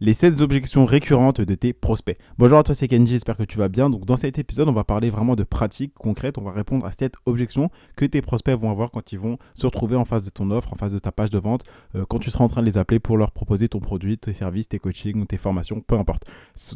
les 7 objections récurrentes de tes prospects. Bonjour à toi, c'est Kenji, j'espère que tu vas bien. Donc dans cet épisode, on va parler vraiment de pratiques concrètes, on va répondre à cette objections que tes prospects vont avoir quand ils vont se retrouver en face de ton offre, en face de ta page de vente, euh, quand tu seras en train de les appeler pour leur proposer ton produit, tes services, tes coachings tes formations, peu importe.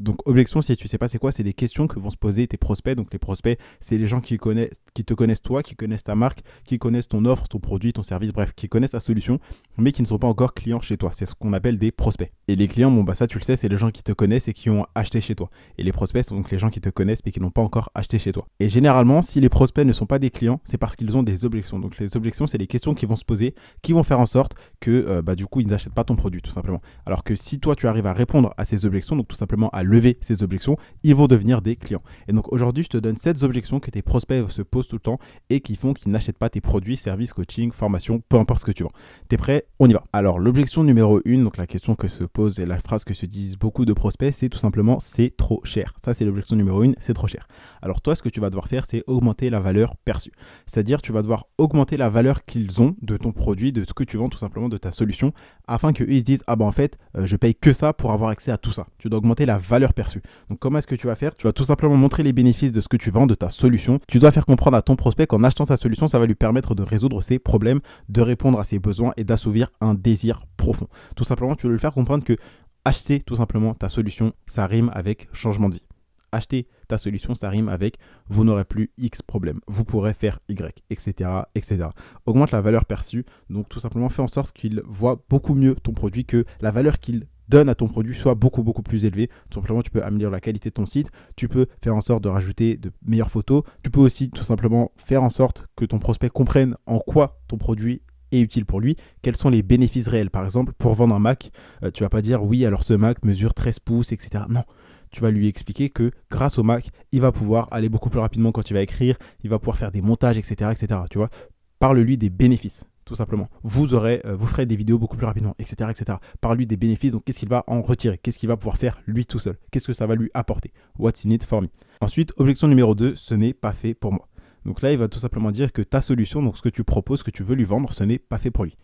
Donc objections, si tu sais pas c'est quoi, c'est des questions que vont se poser tes prospects. Donc les prospects, c'est les gens qui, connaissent, qui te connaissent toi, qui connaissent ta marque, qui connaissent ton offre, ton produit, ton service, bref, qui connaissent ta solution, mais qui ne sont pas encore clients chez toi. C'est ce qu'on appelle des prospects. Et les clients, bon bah ça tu le sais, c'est les gens qui te connaissent et qui ont acheté chez toi. Et les prospects sont donc les gens qui te connaissent mais qui n'ont pas encore acheté chez toi. Et généralement, si les prospects ne sont pas des clients, c'est parce qu'ils ont des objections. Donc les objections, c'est les questions qui vont se poser, qui vont faire en sorte que euh, bah, du coup, ils n'achètent pas ton produit, tout simplement. Alors que si toi, tu arrives à répondre à ces objections, donc tout simplement à lever ces objections, ils vont devenir des clients. Et donc aujourd'hui, je te donne 7 objections que tes prospects se posent tout le temps et qui font qu'ils n'achètent pas tes produits, services, coaching, formation, peu importe ce que tu vends. T'es prêt? On y va. Alors l'objection numéro 1, donc la question que se pose et la phrase que se disent beaucoup de prospects, c'est tout simplement c'est trop cher. Ça, c'est l'objection numéro une, c'est trop cher. Alors toi, ce que tu vas devoir faire, c'est augmenter la valeur perçue. C'est-à-dire, tu vas devoir augmenter la valeur qu'ils ont de ton produit, de ce que tu vends, tout simplement de ta solution, afin qu'ils se disent, ah ben en fait, euh, je paye que ça pour avoir accès à tout ça. Tu dois augmenter la valeur perçue. Donc comment est-ce que tu vas faire? Tu vas tout simplement montrer les bénéfices de ce que tu vends, de ta solution. Tu dois faire comprendre à ton prospect qu'en achetant sa solution, ça va lui permettre de résoudre ses problèmes, de répondre à ses besoins et d'assouvir un désir profond. Tout simplement, tu veux le faire comprendre que acheter tout simplement ta solution, ça rime avec changement de vie. Acheter ta solution, ça rime avec vous n'aurez plus X problème, vous pourrez faire Y, etc., etc. Augmente la valeur perçue, donc tout simplement fais en sorte qu'il voit beaucoup mieux ton produit, que la valeur qu'il donne à ton produit soit beaucoup beaucoup plus élevée. Tout simplement, tu peux améliorer la qualité de ton site, tu peux faire en sorte de rajouter de meilleures photos, tu peux aussi tout simplement faire en sorte que ton prospect comprenne en quoi ton produit utile pour lui, quels sont les bénéfices réels? Par exemple, pour vendre un Mac, euh, tu vas pas dire oui, alors ce Mac mesure 13 pouces, etc. Non, tu vas lui expliquer que grâce au Mac, il va pouvoir aller beaucoup plus rapidement quand il va écrire, il va pouvoir faire des montages, etc. etc. Tu vois, parle-lui des bénéfices tout simplement. Vous aurez, euh, vous ferez des vidéos beaucoup plus rapidement, etc., etc. Parle-lui des bénéfices. Donc, qu'est-ce qu'il va en retirer? Qu'est-ce qu'il va pouvoir faire lui tout seul? Qu'est-ce que ça va lui apporter? What's in it for me? Ensuite, objection numéro 2, ce n'est pas fait pour moi. Donc là, il va tout simplement dire que ta solution, donc ce que tu proposes, ce que tu veux lui vendre, ce n'est pas fait pour lui.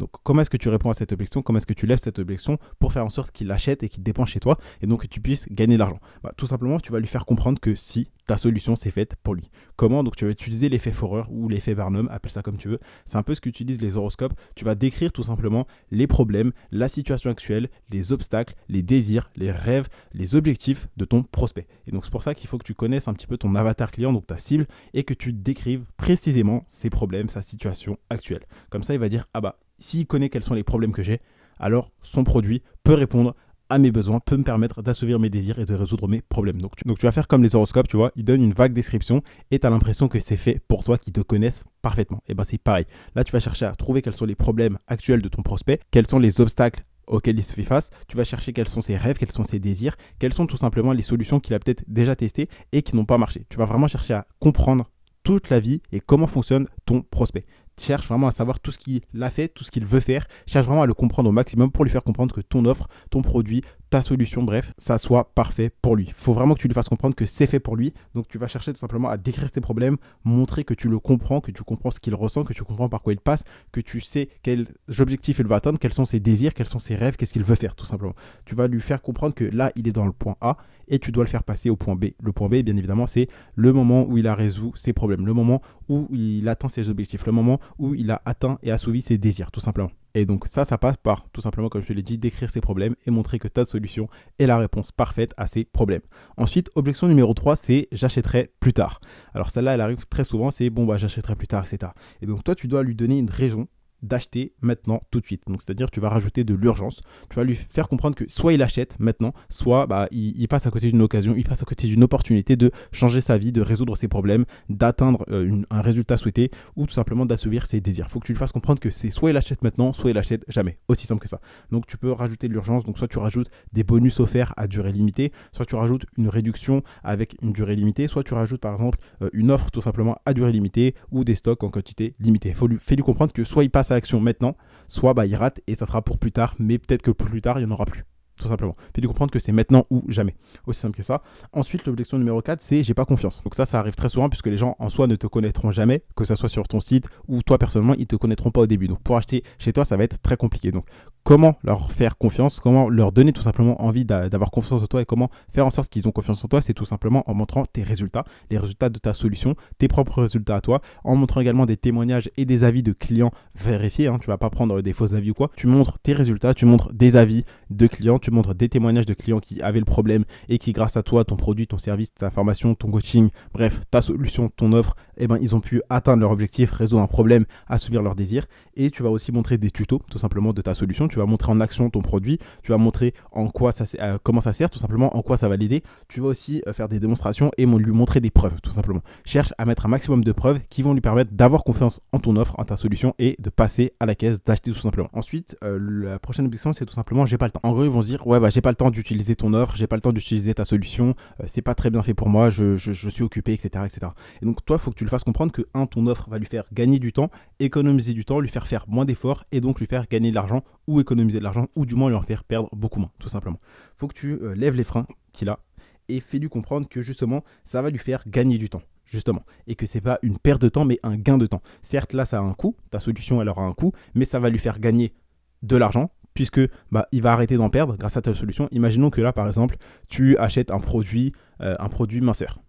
Donc, comment est-ce que tu réponds à cette objection? Comment est-ce que tu laisses cette objection pour faire en sorte qu'il l'achète et qu'il dépense chez toi et donc que tu puisses gagner de l'argent? Bah, Tout simplement, tu vas lui faire comprendre que si ta solution c'est faite pour lui. Comment? Donc, tu vas utiliser l'effet Forer ou l'effet Barnum, appelle ça comme tu veux. C'est un peu ce qu'utilisent les horoscopes. Tu vas décrire tout simplement les problèmes, la situation actuelle, les obstacles, les désirs, les rêves, les objectifs de ton prospect. Et donc, c'est pour ça qu'il faut que tu connaisses un petit peu ton avatar client, donc ta cible, et que tu décrives précisément ses problèmes, sa situation actuelle. Comme ça, il va dire Ah bah, s'il connaît quels sont les problèmes que j'ai, alors son produit peut répondre à mes besoins, peut me permettre d'assouvir mes désirs et de résoudre mes problèmes. Donc tu, vas faire comme les horoscopes, tu vois, ils donnent une vague description et tu as l'impression que c'est fait pour toi, qui te connaissent parfaitement. Et ben c'est pareil. Là, tu vas chercher à trouver quels sont les problèmes actuels de ton prospect, quels sont les obstacles auxquels il se fait face, tu vas chercher quels sont ses rêves, quels sont ses désirs, quelles sont tout simplement les solutions qu'il a peut-être déjà testées et qui n'ont pas marché. Tu vas vraiment chercher à comprendre toute la vie et comment fonctionne ton prospect cherche vraiment à savoir tout ce qu'il a fait, tout ce qu'il veut faire, cherche vraiment à le comprendre au maximum pour lui faire comprendre que ton offre, ton produit, ta solution, bref, ça soit parfait pour lui. Il faut vraiment que tu lui fasses comprendre que c'est fait pour lui. Donc tu vas chercher tout simplement à décrire tes problèmes, montrer que tu le comprends, que tu comprends ce qu'il ressent, que tu comprends par quoi il passe, que tu sais quels objectifs il veut atteindre, quels sont ses désirs, quels sont ses rêves, qu'est-ce qu'il veut faire tout simplement. Tu vas lui faire comprendre que là, il est dans le point A et tu dois le faire passer au point B. Le point B, bien évidemment, c'est le moment où il a résolu ses problèmes, le moment où il atteint ses objectifs, le moment où il a atteint et assouvi ses désirs, tout simplement. Et donc ça, ça passe par, tout simplement, comme je te l'ai dit, décrire ses problèmes et montrer que ta solution est la réponse parfaite à ses problèmes. Ensuite, objection numéro 3, c'est j'achèterai plus tard. Alors celle-là, elle arrive très souvent, c'est bon, bah j'achèterai plus tard, etc. Et donc toi, tu dois lui donner une raison d'acheter maintenant tout de suite. Donc c'est-à-dire tu vas rajouter de l'urgence, tu vas lui faire comprendre que soit il achète maintenant, soit bah, il, passe à côté d'une occasion, il passe à côté d'une opportunité de changer sa vie, de résoudre ses problèmes, d'atteindre euh, un résultat souhaité ou tout simplement d'assouvir ses désirs. Il faut que tu lui fasses comprendre que c'est soit il achète maintenant, soit il achète jamais. Aussi simple que ça. Donc tu peux rajouter de l'urgence, donc soit tu rajoutes des bonus offerts à durée limitée, soit tu rajoutes une réduction avec une durée limitée, soit tu rajoutes par exemple euh, une offre tout simplement à durée limitée ou des stocks en quantité limitée. Faut lui, lui comprendre que soit il passe à l'action maintenant, soit bah, il rate et ça sera pour plus tard, mais peut-être que plus tard, il n'y en aura plus. Tout simplement. Puis de comprendre que c'est maintenant ou jamais. Aussi simple que ça. Ensuite, l'objection numéro 4, c'est j'ai pas confiance. Donc ça, ça arrive très souvent puisque les gens en soi ne te connaîtront jamais, que ce soit sur ton site ou toi personnellement, ils te connaîtront pas au début. Donc pour acheter chez toi, ça va être très compliqué. Donc comment leur faire confiance, comment leur donner tout simplement envie d'avoir confiance en toi et comment faire en sorte qu'ils ont confiance en toi, c'est tout simplement en montrant tes résultats, les résultats de ta solution, tes propres résultats à toi, en montrant également des témoignages et des avis de clients vérifiés. Hein, tu vas pas prendre des faux avis ou quoi. Tu montres tes résultats, tu montres des avis de clients, tu montres des témoignages de clients qui avaient le problème et qui, grâce à toi, ton produit, ton service, ta formation, ton coaching, bref, ta solution, ton offre, eh ben, ils ont pu atteindre leur objectif, résoudre un problème, assouvir leurs désirs. Et tu vas aussi montrer des tutos, tout simplement, de ta solution tu vas montrer en action ton produit, tu vas montrer en quoi ça, euh, comment ça sert, tout simplement en quoi ça va l'aider. Tu vas aussi euh, faire des démonstrations et lui montrer des preuves, tout simplement. Cherche à mettre un maximum de preuves qui vont lui permettre d'avoir confiance en ton offre, en ta solution et de passer à la caisse, d'acheter tout simplement. Ensuite, euh, la prochaine objection, c'est tout simplement j'ai pas le temps. En gros, ils vont se dire ouais, bah j'ai pas le temps d'utiliser ton offre, j'ai pas le temps d'utiliser ta solution, c'est pas très bien fait pour moi, je, suis occupé, etc., etc. Et donc, toi, il faut que tu le fasses comprendre que, un, ton offre va lui faire gagner du temps, économiser du temps, lui faire faire moins d'efforts et donc lui faire gagner de l'argent ou économiser de l'argent ou du moins lui en faire perdre beaucoup moins, tout simplement. faut que tu euh, lèves les freins qu'il a et fais-lui comprendre que justement, ça va lui faire gagner du temps justement, et que c'est pas une perte de temps, mais un gain de temps. Certes, là, ça a un coût, ta solution, elle aura un coût, mais ça va lui faire gagner de l'argent, puisque bah, il va arrêter d'en perdre grâce à ta solution. Imaginons que là, par exemple, tu achètes un produit, euh, un produit minceur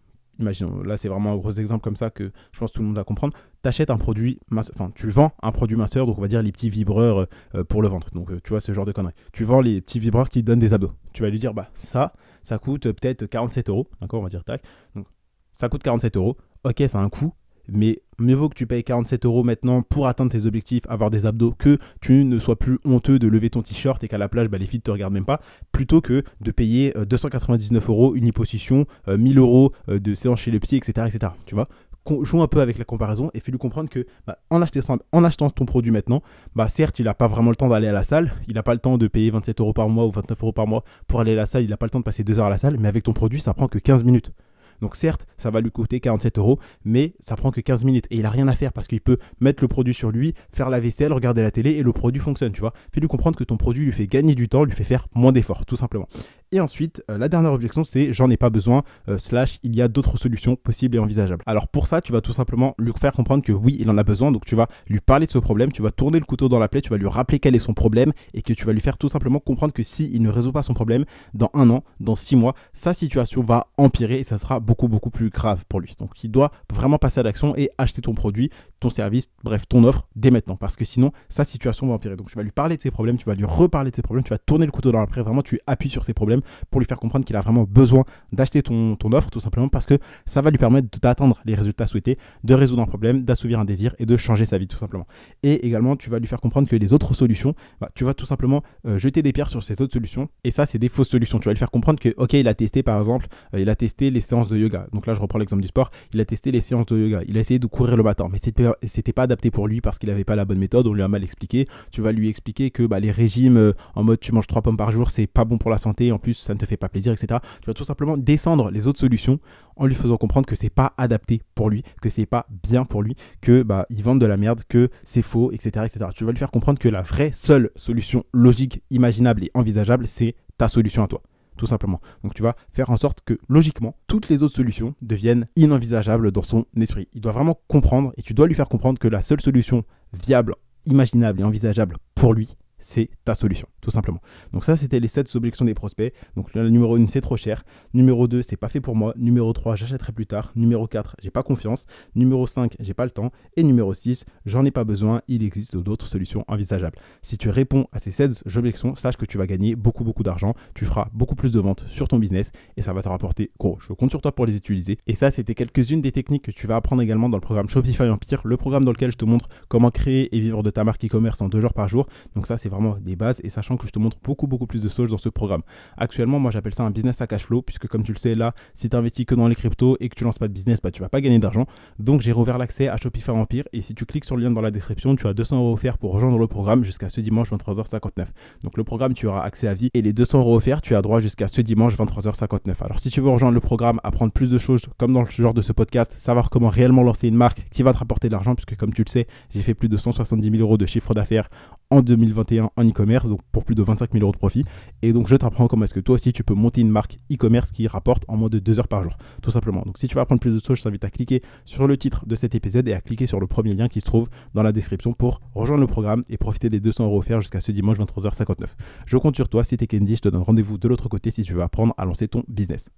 imaginons, là c'est vraiment un gros exemple comme ça que je pense que tout le monde va comprendre. Tu achètes un produit, enfin tu vends un produit minceur, donc on va dire les petits vibreurs euh, pour le ventre. Donc euh, tu vois ce genre de conneries. Tu vends les petits vibreurs qui donnent des abdos. Tu vas lui dire, bah ça, ça coûte peut-être 47 euros. D'accord, on va dire tac. Donc ça coûte 47 euros. Ok, ça a un coût, mais mieux vaut que tu payes 47 euros maintenant pour atteindre tes objectifs, avoir des abdos, que tu ne sois plus honteux de lever ton t-shirt et qu'à la plage, bah, les filles ne te regardent même pas, plutôt que de payer 299 euh, euros une hyposition, 1000 euh, euros euh, de séance chez le psy, etc. etc. tu vois joue un peu avec la comparaison et fais-lui comprendre que bah, en, achetant, ton produit maintenant, bah certes, il n'a pas vraiment le temps d'aller à la salle, il n'a pas le temps de payer 27 euros par mois ou 29 euros par mois pour aller à la salle, il n'a pas le temps de passer deux heures à la salle, mais avec ton produit, ça prend que 15 minutes. Donc certes, ça va lui coûter 47 euros, mais ça prend que 15 minutes et il a rien à faire parce qu'il peut mettre le produit sur lui, faire la vaisselle, regarder la télé et le produit fonctionne, tu vois. Fais-lui comprendre que ton produit lui fait gagner du temps, lui fait faire moins d'efforts, tout simplement. Et ensuite, euh, la dernière objection, c'est j'en ai pas besoin, euh, slash il y a d'autres solutions possibles et envisageables. Alors pour ça, tu vas tout simplement lui faire comprendre que oui, il en a besoin, donc tu vas lui parler de ce problème, tu vas tourner le couteau dans la plaie, tu vas lui rappeler quel est son problème et que tu vas lui faire tout simplement comprendre que si il ne résout pas son problème, dans un an, dans six mois, sa situation va empirer et ça sera beaucoup beaucoup plus grave pour lui. Donc il doit vraiment passer à l'action et acheter ton produit, ton service, bref, ton offre dès maintenant parce que sinon sa situation va empirer. Donc tu vas lui parler de ses problèmes, tu vas lui reparler de ses problèmes, tu vas tourner le couteau dans la vraiment tu appuies sur ses problèmes pour lui faire comprendre qu'il a vraiment besoin d'acheter ton, ton, offre, tout simplement parce que ça va lui permettre d'atteindre les résultats souhaités, de résoudre un problème, d'assouvir un désir et de changer sa vie, tout simplement. Et également, tu vas lui faire comprendre que les autres solutions, bah, tu vas tout simplement euh, jeter des pierres sur ces autres solutions. Et ça, c'est des fausses solutions. Tu vas lui faire comprendre que, ok, il a testé, par exemple, euh, il a testé les séances de yoga. Donc là, je reprends l'exemple du sport. Il a testé les séances de yoga. Il a essayé de courir le matin, mais c'était pas adapté pour lui parce qu'il n'avait pas la bonne méthode. On lui a mal expliqué. Tu vas lui expliquer que bah, les régimes euh, en mode tu manges trois pommes par jour, c'est pas bon pour la santé. En plus, ça ne te fait pas plaisir, etc. Tu vas tout simplement descendre les autres solutions en lui faisant comprendre que c'est pas adapté pour lui, que c'est pas bien pour lui, que bah il vend de la merde, que c'est faux, etc., etc. Tu vas lui faire comprendre que la vraie seule solution logique, imaginable et envisageable, c'est ta solution à toi tout simplement. Donc tu vas faire en sorte que logiquement, toutes les autres solutions deviennent inenvisageables dans son esprit. Il doit vraiment comprendre et tu dois lui faire comprendre que la seule solution viable, imaginable et envisageable pour lui, c'est ta solution, tout simplement. Donc ça, c'était les 7 objections des prospects. Donc le numéro 1, c'est trop cher. Numéro 2, c'est pas fait pour moi. Numéro 3, j'achèterai plus tard. Numéro 4, j'ai pas confiance. Numéro 5, j'ai pas le temps. Et numéro 6, j'en ai pas besoin. Il existe d'autres solutions envisageables. Si tu réponds à ces 16 objections, sache que tu vas gagner beaucoup, beaucoup d'argent. Tu feras beaucoup plus de ventes sur ton business et ça va te rapporter gros. Je compte sur toi pour les utiliser. Et ça, c'était quelques-unes des techniques que tu vas apprendre également dans le programme Shopify Empire, le programme dans lequel je te montre comment créer et vivre de ta marque e-commerce en deux jours par jour. Donc ça, c'est vraiment des bases et sachant que je te montre beaucoup beaucoup plus de choses dans ce programme. Actuellement, moi j'appelle ça un business à cash flow puisque comme tu le sais là, si tu investis que dans les cryptos et que tu lances pas de business, bah tu vas pas gagner d'argent. Donc j'ai rouvert l'accès à Shopify Empire et si tu cliques sur le lien dans la description, tu as 200 euros offerts pour rejoindre le programme jusqu'à ce dimanche 23h59. Donc le programme, tu auras accès à vie et les 200 euros offerts, tu as droit jusqu'à ce dimanche 23h59. Alors si tu veux rejoindre le programme, apprendre plus de choses comme dans le genre de ce podcast, savoir comment réellement lancer une marque qui va te rapporter de l'argent puisque comme tu le sais, j'ai fait plus de 170 000 euros de chiffre d'affaires en 2021 en e-commerce, donc pour plus de 25 000 euros de profit. Et donc je t'apprends comment est-ce que toi aussi tu peux monter une marque e-commerce qui rapporte en moins de 2 heures par jour, tout simplement. Donc si tu veux apprendre plus de choses, je t'invite à cliquer sur le titre de cet épisode et à cliquer sur le premier lien qui se trouve dans la description pour rejoindre le programme et profiter des 200 euros offerts jusqu'à ce dimanche 23h59. Je compte sur toi, t'es Candy, je te donne rendez-vous de l'autre côté si tu veux apprendre à lancer ton business.